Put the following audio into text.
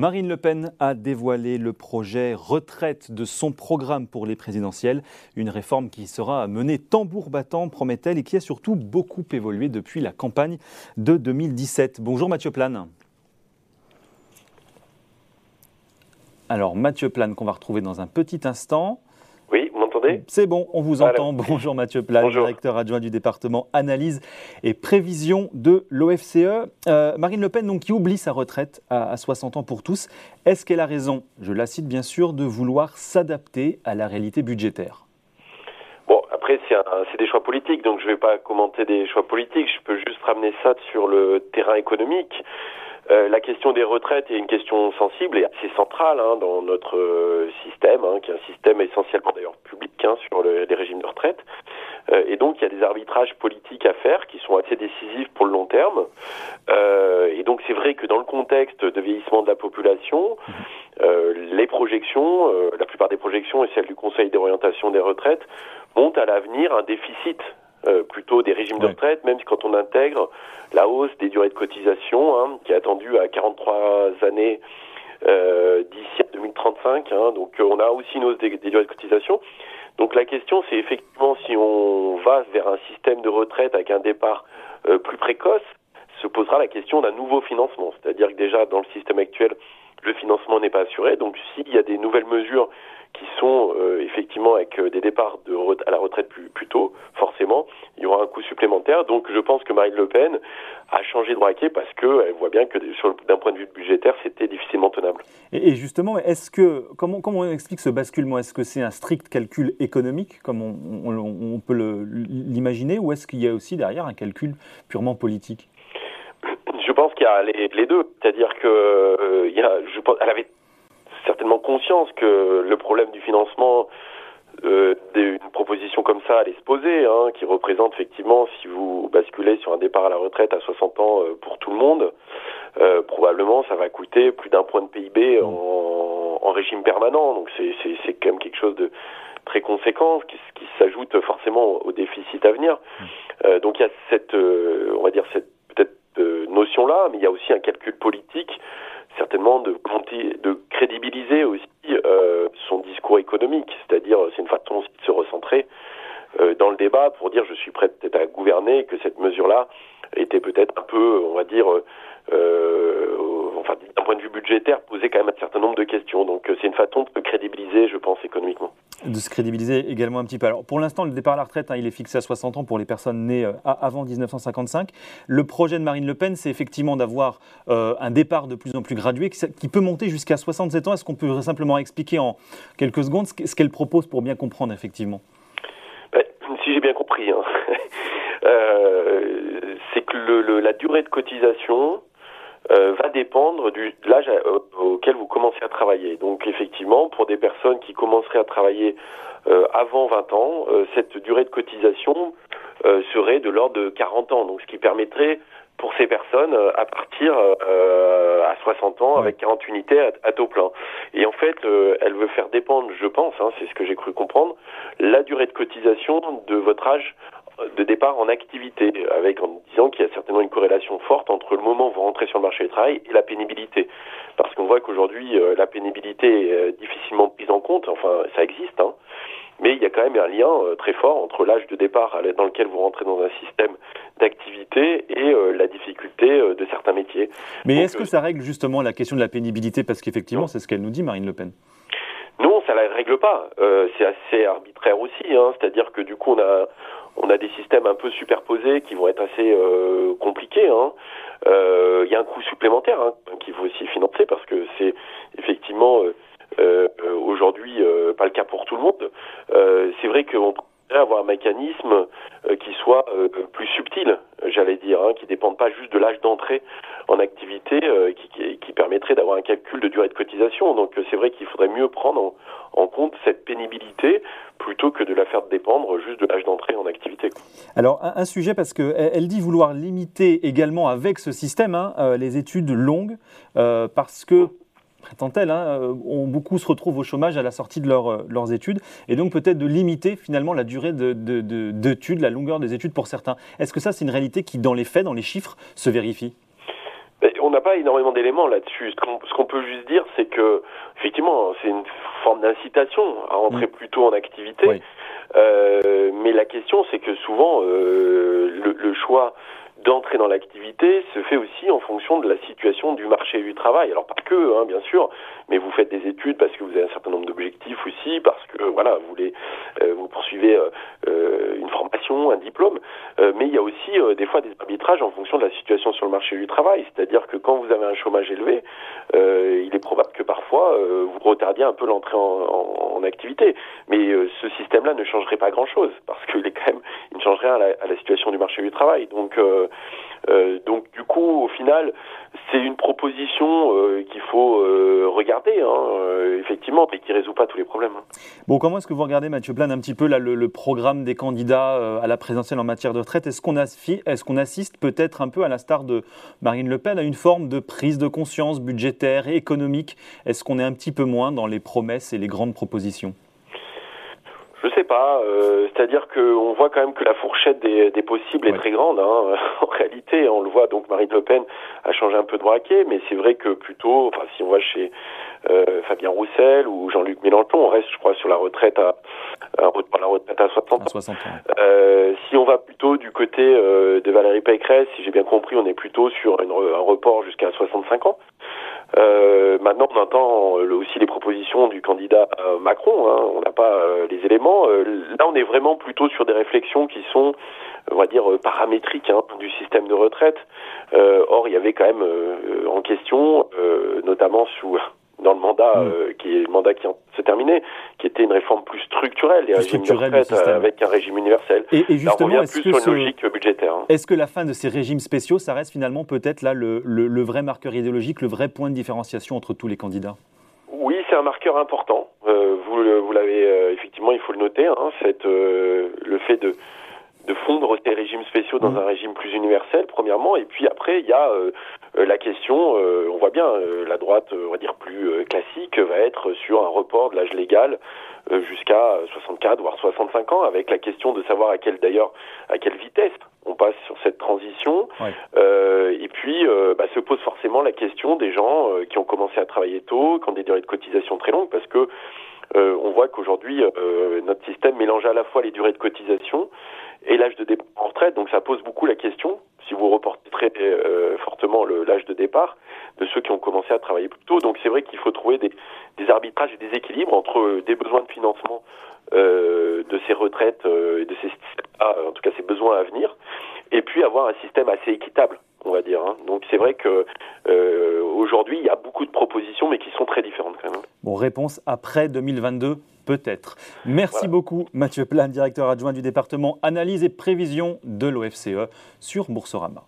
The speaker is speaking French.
Marine Le Pen a dévoilé le projet retraite de son programme pour les présidentielles, une réforme qui sera menée tambour battant, promet-elle, et qui a surtout beaucoup évolué depuis la campagne de 2017. Bonjour Mathieu Plane. Alors Mathieu Plane qu'on va retrouver dans un petit instant. C'est bon, on vous entend. Bonjour Mathieu Plat, directeur adjoint du département analyse et prévision de l'OFCE. Euh, Marine Le Pen, donc, qui oublie sa retraite à, 60 ans pour tous, est-ce qu'elle a raison, je la cite bien sûr, de vouloir s'adapter à la réalité budgétaire? Bon, après, c'est des choix politiques, donc je ne vais pas commenter des choix politiques, je peux juste ramener ça sur le terrain économique. Euh, la question des retraites est une question sensible et assez centrale hein, dans notre euh, système, hein, qui est un système essentiellement d'ailleurs public hein, sur les régimes de retraite. Euh, et donc il y a des arbitrages politiques à faire qui sont assez décisifs pour le long terme. et donc c'est vrai que dans le contexte de vieillissement de la population, les projections, la plupart des projections et celles du Conseil d'orientation des retraites, montent à l'avenir un déficit euh, plutôt des régimes de retraite, même si quand on intègre la hausse des durées de cotisation, hein, qui est attendue à 43 années euh, d'ici à 2035. Hein, donc euh, on a aussi une hausse des, durées de cotisation. Donc la question, c'est effectivement si on va vers un système de retraite avec un départ plus précoce, se posera la question d'un nouveau financement. C'est-à-dire que déjà dans le système actuel, le financement n'est pas assuré. Donc s'il y a des nouvelles mesures qui sont euh, effectivement avec euh, des départs de à la retraite plus, plus tôt, forcément, il y aura un coût supplémentaire. Donc je pense que Marine Le Pen a changé de braquet parce qu'elle voit bien que d'un point de vue budgétaire, c'était difficilement tenable. Et, justement, est-ce que comment, comment on explique ce basculement? Est-ce que c'est un strict calcul économique, comme on, on, peut l'imaginer, ou est-ce qu'il y a aussi derrière un calcul purement politique? Je pense qu'il y a les, deux, c'est-à-dire que euh, il y a, je pense, elle avait certainement conscience que le problème du financement euh, d'une proposition comme ça allait se poser, hein, qui représente effectivement, si vous basculez sur un départ à la retraite à 60 ans euh, pour tout le monde, euh, probablement ça va coûter plus d'un point de PIB en, en régime permanent. Donc c'est quand même quelque chose de très conséquent, qui, qui s'ajoute forcément au déficit à venir. Euh, donc il y a cette, on va dire cette peut-être notion là, mais il y a aussi un calcul politique certainement de, de crédibiliser aussi euh, son discours économique, c'est-à-dire c'est une façon aussi de se recentrer euh, dans le débat pour dire je suis prêt peut-être à gouverner, que cette mesure-là était peut-être un peu, on va dire, euh, enfin d'un point de vue budgétaire, posait quand même un certain nombre de questions. Donc c'est une façon de crédibiliser, je pense, économiquement de se crédibiliser également un petit peu. Alors, pour l'instant, le départ à la retraite, hein, il est fixé à 60 ans pour les personnes nées euh, avant 1955. Le projet de Marine Le Pen, c'est effectivement d'avoir euh, un départ de plus en plus gradué qui, peut monter jusqu'à 67 ans. Est-ce qu'on peut simplement expliquer en quelques secondes ce qu'elle propose pour bien comprendre, effectivement? Ben, Si j'ai bien compris, hein. euh, c'est que la durée de cotisation euh, va dépendre du l'âge euh, auquel vous commencez à travailler. Donc effectivement, pour des personnes qui commenceraient à travailler euh, avant 20 ans, cette durée de cotisation serait de l'ordre de 40 ans. Donc ce qui permettrait pour ces personnes à partir à 60 ans avec 40 unités à, taux plein. Et en fait, elle veut faire dépendre, je pense, hein, c'est ce que j'ai cru comprendre, la durée de cotisation de votre âge de départ en activité, avec en disant qu'il y a certainement une corrélation forte entre le moment où vous rentrez sur le marché du travail et la pénibilité. Parce qu'on voit qu'aujourd'hui, euh, la pénibilité est euh, difficilement prise en compte, enfin ça existe, hein, mais il y a quand même un lien euh, très fort entre l'âge de départ dans lequel vous rentrez dans un système d'activité et la difficulté de certains métiers. Mais est-ce que ça règle justement la question de la pénibilité? Parce qu'effectivement, c'est ce qu'elle nous dit, Marine Le Pen. Non, ça la règle pas. c'est assez arbitraire aussi. Hein. C'est-à-dire que du coup, on a on a des systèmes un peu superposés qui vont être assez euh, compliqués. Hein. Euh, il y a un coût supplémentaire hein, qu'il faut aussi financer parce que c'est effectivement euh, aujourd'hui pas le cas pour tout le monde. c'est vrai qu'on avoir un mécanisme qui soit plus subtil, j'allais dire, hein, qui ne dépende pas juste de l'âge d'entrée en activité, qui, qui, permettrait d'avoir un calcul de durée de cotisation. Donc c'est vrai qu'il faudrait mieux prendre en, compte cette pénibilité plutôt que de la faire dépendre juste de l'âge d'entrée en activité. Alors un, sujet parce qu'elle dit vouloir limiter également avec ce système hein, euh, les études longues euh, parce que prétend-elle, hein, euh, beaucoup se retrouvent au chômage à la sortie de leurs études, et donc peut-être de limiter finalement la durée d'études, de, la longueur des études pour certains. Est-ce que ça, c'est une réalité qui, dans les faits, dans les chiffres, se vérifie? On a n'a pas énormément d'éléments là-dessus. Ce qu'on peut juste dire, c'est que effectivement, c'est une forme d'incitation à entrer mm. plutôt en activité. Euh, mais la question, c'est que souvent, euh, le, le, choix d'entrer dans l'activité se fait aussi en fonction de la situation du marché du travail. Alors pas que, hein, bien sûr, mais vous faites des études parce que vous avez un certain nombre d'objectifs aussi, parce que voilà, vous voulez, euh, vous poursuivez euh, euh, une formation, un diplôme. mais il y a aussi des fois des arbitrages en fonction de la situation sur le marché du travail. C'est-à-dire que quand vous avez un chômage élevé, il est probable que parfois vous retardiez un peu l'entrée en, en, activité. Mais ce système-là ne changerait pas grand-chose parce qu'il est quand même, il ne changerait rien à la, à la situation du marché du travail. Donc euh, donc du coup, au final, c'est une proposition euh, qu'il faut euh, regarder, hein, effectivement, mais qui résout pas tous les problèmes. Hein. Bon, comment est-ce que vous regardez, Mathieu Plane, un petit peu le, programme des candidats à la présidentielle en matière de retraite? Est-ce qu'on est qu'on assiste peut-être un peu, à la star de Marine Le Pen, à une forme de prise de conscience budgétaire et économique? Est-ce qu'on est un petit peu moins dans les promesses et les grandes propositions? Je sais pas. Euh, C'est-à-dire qu'on voit quand même que la fourchette des, des possibles est très grande. Hein. En réalité, on le voit. Donc Marine Le Pen a changé un peu de braquet, mais c'est vrai que plutôt, enfin, si on va chez euh, Fabien Roussel ou Jean-Luc Mélenchon, on reste, je crois, sur la retraite à, à la retraite à 60 ans. 60 ans. Euh, si on va plutôt du côté euh, de Valérie Pécresse, si j'ai bien compris, on est plutôt sur une, un report jusqu'à 65 ans. Euh, maintenant, on entend euh, aussi les propositions du candidat euh, Macron. Hein, on n'a pas les éléments. là, on est vraiment plutôt sur des réflexions qui sont, on va dire, paramétriques hein, du système de retraite. or, il y avait quand même en question, notamment sous dans le mandat mm. euh, qui est le mandat qui s'est terminé, qui était une réforme plus structurelle des régimes de retraite avec un régime universel. Et, justement, est-ce que sur une logique budgétaire. Hein. Est-ce que la fin de ces régimes spéciaux, ça reste finalement peut-être là le, le, vrai marqueur idéologique, le vrai point de différenciation entre tous les candidats? Oui, c'est un marqueur important. Euh, vous, vous l'avez euh, effectivement, il faut le noter. Hein, cette, le fait de de fondre ces régimes spéciaux dans mmh. un régime plus universel, premièrement, et puis après, il y a euh, euh, la question, euh, on voit bien, la droite, on va dire plus classique, va être sur un report de l'âge légal jusqu'à 64 voire 65 ans, avec la question de savoir à quelle d'ailleurs à quelle vitesse on passe sur cette transition. et puis, bah, se pose forcément la question des gens qui ont commencé à travailler tôt, qui ont des durées de cotisation très longues, parce que on voit qu'aujourd'hui, notre système mélange à la fois les durées de cotisation et l'âge de départ en retraite. Donc ça pose beaucoup la question, si vous reportez très euh, fortement l'âge de départ, de ceux qui ont commencé à travailler plus tôt. Donc c'est vrai qu'il faut trouver des, arbitrages et des équilibres entre euh, des besoins de financement euh, de ces retraites euh, et de ces en tout cas ces besoins à venir, et puis avoir un système assez équitable on va dire. Hein. Donc c'est vrai que euh, aujourd'hui il y a beaucoup de propositions, mais qui sont très différentes quand même. Bon, réponse après 2022 peut-être. Merci beaucoup Mathieu Plan, directeur adjoint du département analyse et prévision de l'OFCE sur Boursorama.